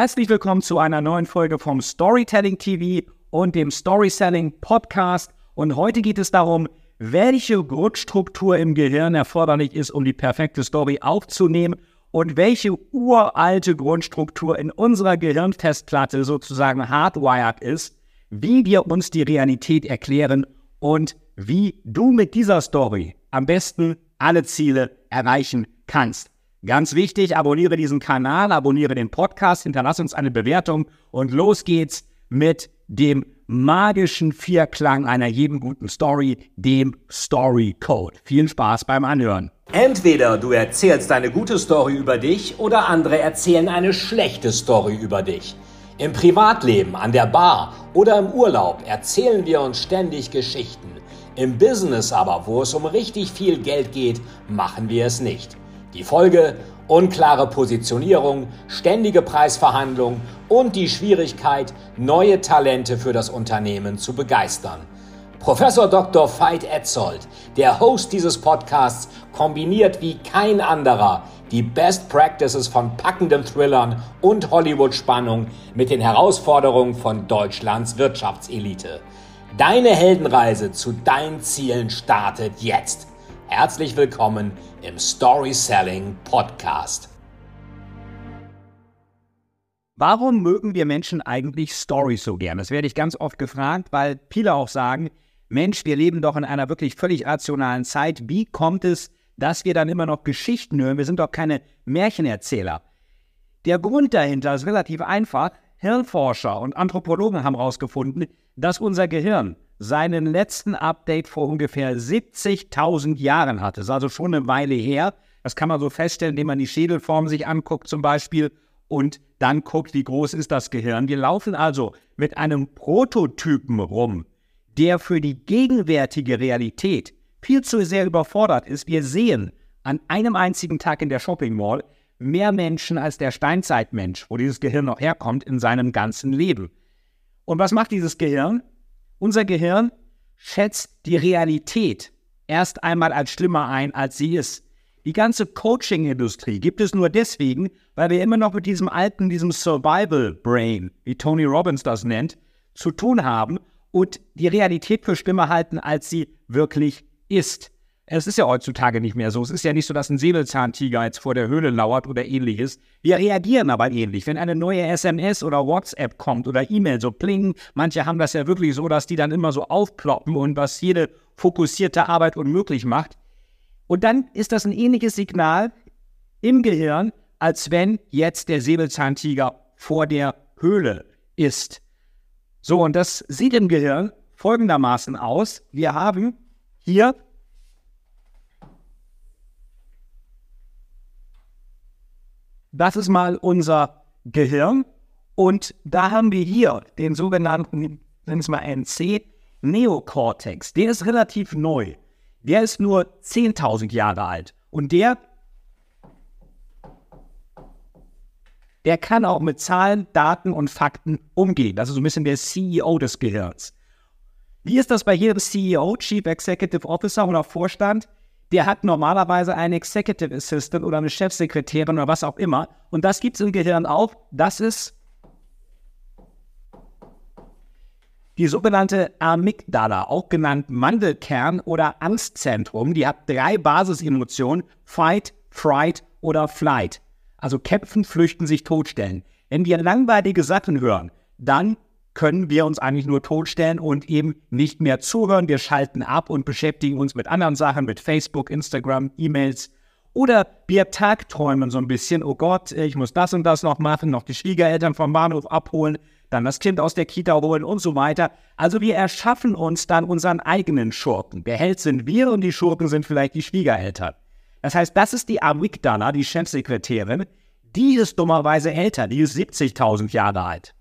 Herzlich willkommen zu einer neuen Folge vom Storytelling TV und dem Storyselling Podcast. Und heute geht es darum, welche Grundstruktur im Gehirn erforderlich ist, um die perfekte Story aufzunehmen und welche uralte Grundstruktur in unserer Gehirnfestplatte sozusagen hardwired ist, wie wir uns die Realität erklären und wie du mit dieser Story am besten alle Ziele erreichen kannst. Ganz wichtig, abonniere diesen Kanal, abonniere den Podcast, hinterlass uns eine Bewertung und los geht's mit dem magischen Vierklang einer jeden guten Story, dem Story Code. Viel Spaß beim Anhören. Entweder du erzählst eine gute Story über dich oder andere erzählen eine schlechte Story über dich. Im Privatleben, an der Bar oder im Urlaub erzählen wir uns ständig Geschichten. Im Business aber, wo es um richtig viel Geld geht, machen wir es nicht. Die Folge unklare Positionierung, ständige Preisverhandlungen und die Schwierigkeit, neue Talente für das Unternehmen zu begeistern. Professor Dr. Veit Etzold, der Host dieses Podcasts, kombiniert wie kein anderer die Best Practices von packenden Thrillern und Hollywood-Spannung mit den Herausforderungen von Deutschlands Wirtschaftselite. Deine Heldenreise zu deinen Zielen startet jetzt. Herzlich willkommen im Story Selling Podcast. Warum mögen wir Menschen eigentlich Stories so gern? Das werde ich ganz oft gefragt, weil viele auch sagen, Mensch, wir leben doch in einer wirklich völlig rationalen Zeit. Wie kommt es, dass wir dann immer noch Geschichten hören? Wir sind doch keine Märchenerzähler. Der Grund dahinter ist relativ einfach. Hirnforscher und Anthropologen haben herausgefunden, dass unser Gehirn seinen letzten Update vor ungefähr 70.000 Jahren hatte. Das ist also schon eine Weile her. Das kann man so feststellen, indem man die Schädelform sich anguckt zum Beispiel und dann guckt, wie groß ist das Gehirn. Wir laufen also mit einem Prototypen rum, der für die gegenwärtige Realität viel zu sehr überfordert ist. Wir sehen an einem einzigen Tag in der Shopping Mall mehr Menschen als der Steinzeitmensch, wo dieses Gehirn noch herkommt, in seinem ganzen Leben. Und was macht dieses Gehirn? Unser Gehirn schätzt die Realität erst einmal als schlimmer ein, als sie ist. Die ganze Coaching-Industrie gibt es nur deswegen, weil wir immer noch mit diesem alten, diesem Survival Brain, wie Tony Robbins das nennt, zu tun haben und die Realität für schlimmer halten, als sie wirklich ist. Es ist ja heutzutage nicht mehr so. Es ist ja nicht so, dass ein Säbelzahntiger jetzt vor der Höhle lauert oder ähnliches. Wir reagieren aber ähnlich. Wenn eine neue SMS oder WhatsApp kommt oder E-Mail so plingen, manche haben das ja wirklich so, dass die dann immer so aufploppen und was jede fokussierte Arbeit unmöglich macht. Und dann ist das ein ähnliches Signal im Gehirn, als wenn jetzt der Säbelzahntiger vor der Höhle ist. So, und das sieht im Gehirn folgendermaßen aus. Wir haben hier Das ist mal unser Gehirn. Und da haben wir hier den sogenannten, nennen es mal NC, Neokortex. Der ist relativ neu. Der ist nur 10.000 Jahre alt. Und der, der kann auch mit Zahlen, Daten und Fakten umgehen. Das ist so ein bisschen der CEO des Gehirns. Wie ist das bei jedem CEO, Chief Executive Officer oder Vorstand? Der hat normalerweise einen Executive Assistant oder eine Chefsekretärin oder was auch immer. Und das gibt es im Gehirn auch. Das ist die sogenannte Amygdala, auch genannt Mandelkern oder Angstzentrum. Die hat drei Basisemotionen: Fight, Fright oder Flight. Also kämpfen, flüchten, sich totstellen. Wenn wir langweilige Sachen hören, dann können wir uns eigentlich nur totstellen und eben nicht mehr zuhören. Wir schalten ab und beschäftigen uns mit anderen Sachen, mit Facebook, Instagram, E-Mails. Oder wir tagträumen so ein bisschen, oh Gott, ich muss das und das noch machen, noch die Schwiegereltern vom Bahnhof abholen, dann das Kind aus der Kita holen und so weiter. Also wir erschaffen uns dann unseren eigenen Schurken. Der Held sind wir und die Schurken sind vielleicht die Schwiegereltern. Das heißt, das ist die Amygdala, die Chefsekretärin. Die ist dummerweise älter, die ist 70.000 Jahre alt.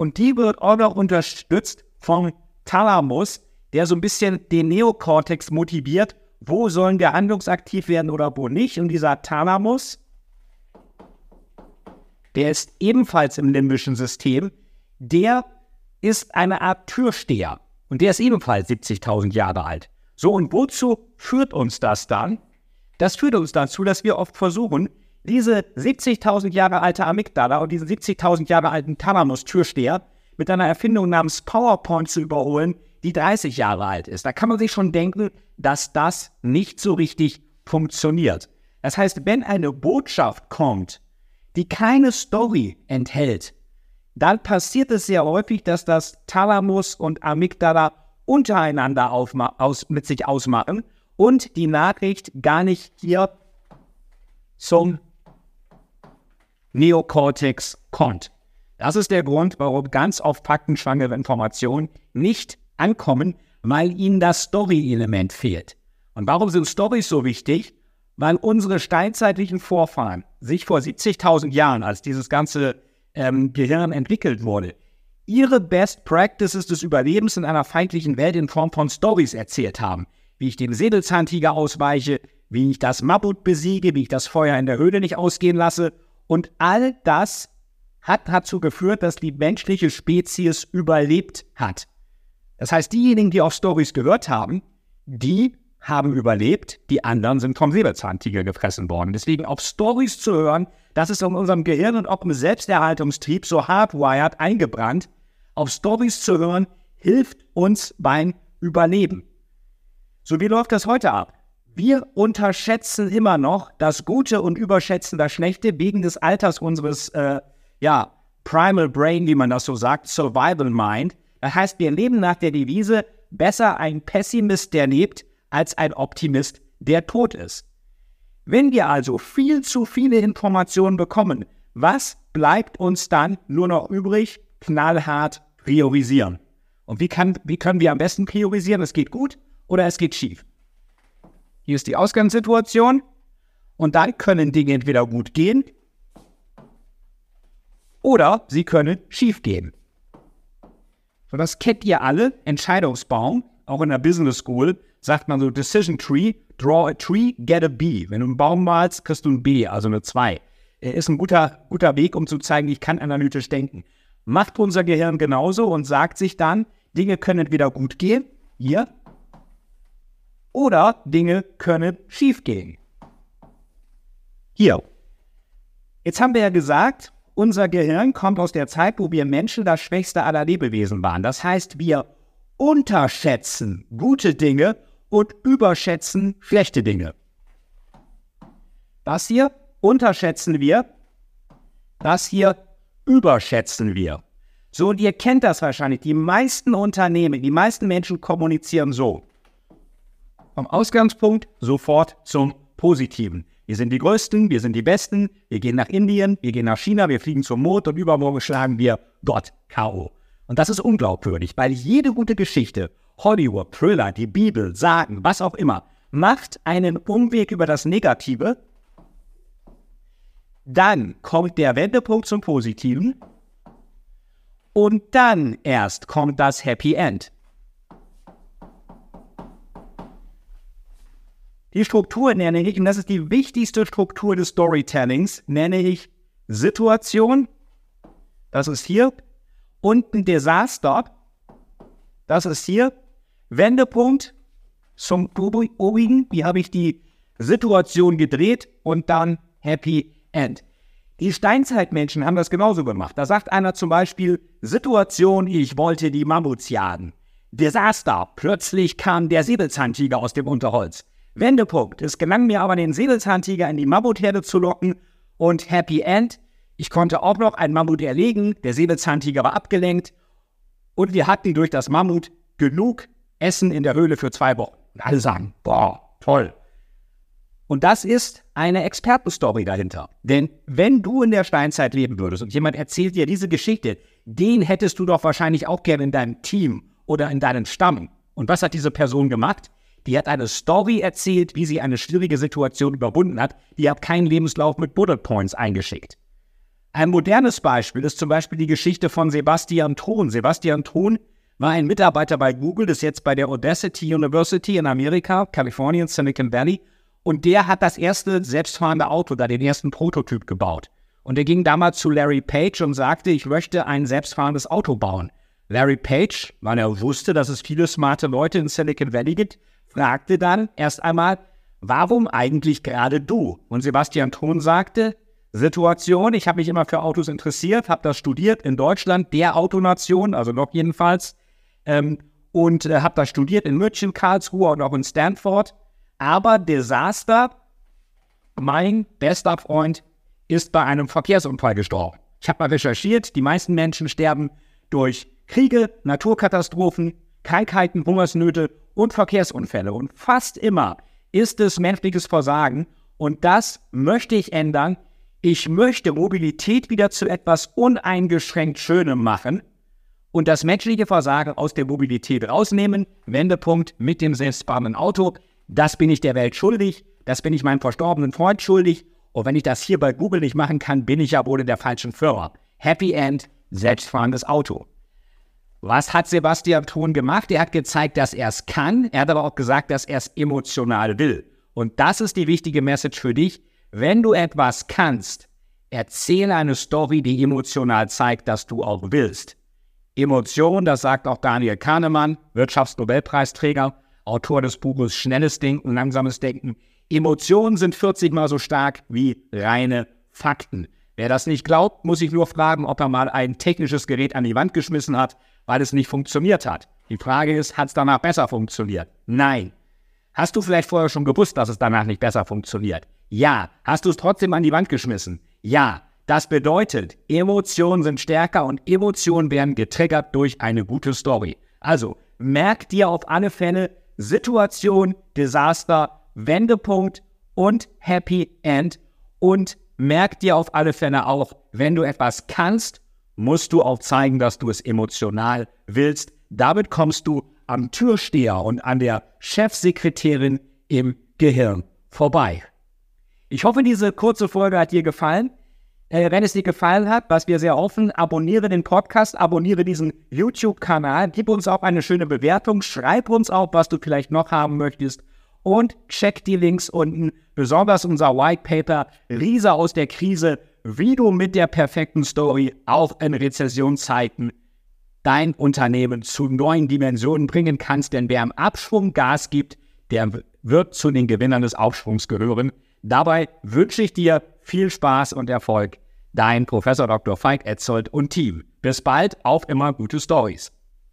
Und die wird auch noch unterstützt vom Thalamus, der so ein bisschen den Neokortex motiviert, wo sollen wir handlungsaktiv werden oder wo nicht. Und dieser Thalamus, der ist ebenfalls im limbischen System, der ist eine Art Türsteher. Und der ist ebenfalls 70.000 Jahre alt. So, und wozu führt uns das dann? Das führt uns dazu, dass wir oft versuchen, diese 70.000 Jahre alte Amygdala und diesen 70.000 Jahre alten Thalamus-Türsteher mit einer Erfindung namens PowerPoint zu überholen, die 30 Jahre alt ist. Da kann man sich schon denken, dass das nicht so richtig funktioniert. Das heißt, wenn eine Botschaft kommt, die keine Story enthält, dann passiert es sehr häufig, dass das Thalamus und Amygdala untereinander aus, mit sich ausmachen und die Nachricht gar nicht hier zum Neokortex kommt. Das ist der Grund, warum ganz oft faktenschwangere Informationen nicht ankommen, weil ihnen das Story-Element fehlt. Und warum sind Stories so wichtig? Weil unsere steinzeitlichen Vorfahren sich vor 70.000 Jahren, als dieses ganze ähm, Gehirn entwickelt wurde, ihre Best Practices des Überlebens in einer feindlichen Welt in Form von Stories erzählt haben. Wie ich dem Säbelzahntiger ausweiche, wie ich das Mammut besiege, wie ich das Feuer in der Höhle nicht ausgehen lasse. Und all das hat dazu geführt, dass die menschliche Spezies überlebt hat. Das heißt, diejenigen, die auf Stories gehört haben, die haben überlebt, die anderen sind vom Säbelzahntiger gefressen worden. Deswegen auf Stories zu hören, das ist in unserem Gehirn und auch im Selbsterhaltungstrieb so hardwired eingebrannt. Auf Stories zu hören, hilft uns beim Überleben. So wie läuft das heute ab? Wir unterschätzen immer noch das Gute und überschätzen das Schlechte wegen des Alters unseres, äh, ja, Primal Brain, wie man das so sagt, Survival Mind. Das heißt, wir leben nach der Devise, besser ein Pessimist, der lebt, als ein Optimist, der tot ist. Wenn wir also viel zu viele Informationen bekommen, was bleibt uns dann nur noch übrig? Knallhart priorisieren. Und wie, kann, wie können wir am besten priorisieren? Es geht gut oder es geht schief. Hier ist die Ausgangssituation und dann können Dinge entweder gut gehen oder sie können schief gehen. So, das kennt ihr alle, Entscheidungsbaum, auch in der Business School sagt man so Decision Tree, draw a tree, get a B. Wenn du einen Baum malst, kriegst du ein B, also eine 2. Ist ein guter, guter Weg, um zu zeigen, ich kann analytisch denken. Macht unser Gehirn genauso und sagt sich dann, Dinge können entweder gut gehen, hier, oder Dinge können schief gehen. Hier. Jetzt haben wir ja gesagt, unser Gehirn kommt aus der Zeit, wo wir Menschen das schwächste aller Lebewesen waren. Das heißt, wir unterschätzen gute Dinge und überschätzen schlechte Dinge. Das hier unterschätzen wir, das hier überschätzen wir. So, und ihr kennt das wahrscheinlich. Die meisten Unternehmen, die meisten Menschen kommunizieren so. Vom Ausgangspunkt sofort zum Positiven. Wir sind die Größten, wir sind die Besten, wir gehen nach Indien, wir gehen nach China, wir fliegen zum Mond und übermorgen schlagen wir Gott K.O. Und das ist unglaubwürdig, weil jede gute Geschichte, Hollywood, Thriller, die Bibel, Sagen, was auch immer, macht einen Umweg über das Negative. Dann kommt der Wendepunkt zum Positiven. Und dann erst kommt das Happy End. Die Struktur nenne ich, und das ist die wichtigste Struktur des Storytellings, nenne ich Situation. Das ist hier. Und ein Desaster. Das ist hier. Wendepunkt zum obigen. Wie habe ich die Situation gedreht und dann Happy End. Die Steinzeitmenschen haben das genauso gemacht. Da sagt einer zum Beispiel, Situation, ich wollte die Mammuts jagen. Desaster, plötzlich kam der Säbelzahntiger aus dem Unterholz. Wendepunkt. Es gelang mir aber, den Säbelzahntiger in die Mammutherde zu locken und Happy End. Ich konnte auch noch einen Mammut erlegen, der Säbelzahntiger war abgelenkt und wir hatten durch das Mammut genug Essen in der Höhle für zwei Wochen. Und alle sagen, boah, toll. Und das ist eine Expertenstory dahinter. Denn wenn du in der Steinzeit leben würdest und jemand erzählt dir diese Geschichte, den hättest du doch wahrscheinlich auch gerne in deinem Team oder in deinem Stamm. Und was hat diese Person gemacht? Die hat eine Story erzählt, wie sie eine schwierige Situation überwunden hat. Die hat keinen Lebenslauf mit Bullet Points eingeschickt. Ein modernes Beispiel ist zum Beispiel die Geschichte von Sebastian Thon. Sebastian Thon war ein Mitarbeiter bei Google, das ist jetzt bei der Audacity University in Amerika, Kalifornien, Silicon Valley. Und der hat das erste selbstfahrende Auto, da den ersten Prototyp gebaut. Und er ging damals zu Larry Page und sagte, ich möchte ein selbstfahrendes Auto bauen. Larry Page, weil er wusste, dass es viele smarte Leute in Silicon Valley gibt, fragte dann erst einmal, warum eigentlich gerade du? Und Sebastian Thron sagte, Situation, ich habe mich immer für Autos interessiert, habe das studiert in Deutschland, der Autonation, also noch jedenfalls, ähm, und äh, habe das studiert in München, Karlsruhe und auch in Stanford. Aber Desaster, mein bester Freund ist bei einem Verkehrsunfall gestorben. Ich habe mal recherchiert, die meisten Menschen sterben durch Kriege, Naturkatastrophen, Krankheiten, Hungersnöte und Verkehrsunfälle. Und fast immer ist es menschliches Versagen. Und das möchte ich ändern. Ich möchte Mobilität wieder zu etwas uneingeschränkt Schönem machen und das menschliche Versagen aus der Mobilität rausnehmen. Wendepunkt mit dem selbstfahrenden Auto. Das bin ich der Welt schuldig. Das bin ich meinem verstorbenen Freund schuldig. Und wenn ich das hier bei Google nicht machen kann, bin ich ja wohl in der falschen Firma. Happy End, selbstfahrendes Auto. Was hat Sebastian Thun gemacht? Er hat gezeigt, dass er es kann. Er hat aber auch gesagt, dass er es emotional will. Und das ist die wichtige Message für dich. Wenn du etwas kannst, erzähle eine Story, die emotional zeigt, dass du auch willst. Emotion, das sagt auch Daniel Kahnemann, Wirtschaftsnobelpreisträger, Autor des Buches Schnelles Denken, Langsames Denken. Emotionen sind 40 mal so stark wie reine Fakten. Wer das nicht glaubt, muss sich nur fragen, ob er mal ein technisches Gerät an die Wand geschmissen hat, weil es nicht funktioniert hat. Die Frage ist, hat es danach besser funktioniert? Nein. Hast du vielleicht vorher schon gewusst, dass es danach nicht besser funktioniert? Ja. Hast du es trotzdem an die Wand geschmissen? Ja. Das bedeutet, Emotionen sind stärker und Emotionen werden getriggert durch eine gute Story. Also, merk dir auf alle Fälle Situation, Desaster, Wendepunkt und Happy End und merk dir auf alle Fälle auch, wenn du etwas kannst, musst du auch zeigen, dass du es emotional willst. Damit kommst du am Türsteher und an der Chefsekretärin im Gehirn vorbei. Ich hoffe, diese kurze Folge hat dir gefallen. Äh, wenn es dir gefallen hat, was wir sehr offen, abonniere den Podcast, abonniere diesen YouTube-Kanal, gib uns auch eine schöne Bewertung, schreib uns auch, was du vielleicht noch haben möchtest und check die Links unten, besonders unser White Paper Riese aus der Krise, wie du mit der perfekten Story auch in Rezessionszeiten dein Unternehmen zu neuen Dimensionen bringen kannst, denn wer im Abschwung Gas gibt, der wird zu den Gewinnern des Aufschwungs gehören. Dabei wünsche ich dir viel Spaß und Erfolg. Dein Professor Dr. Falk Etzold und Team. Bis bald, auf immer gute Stories.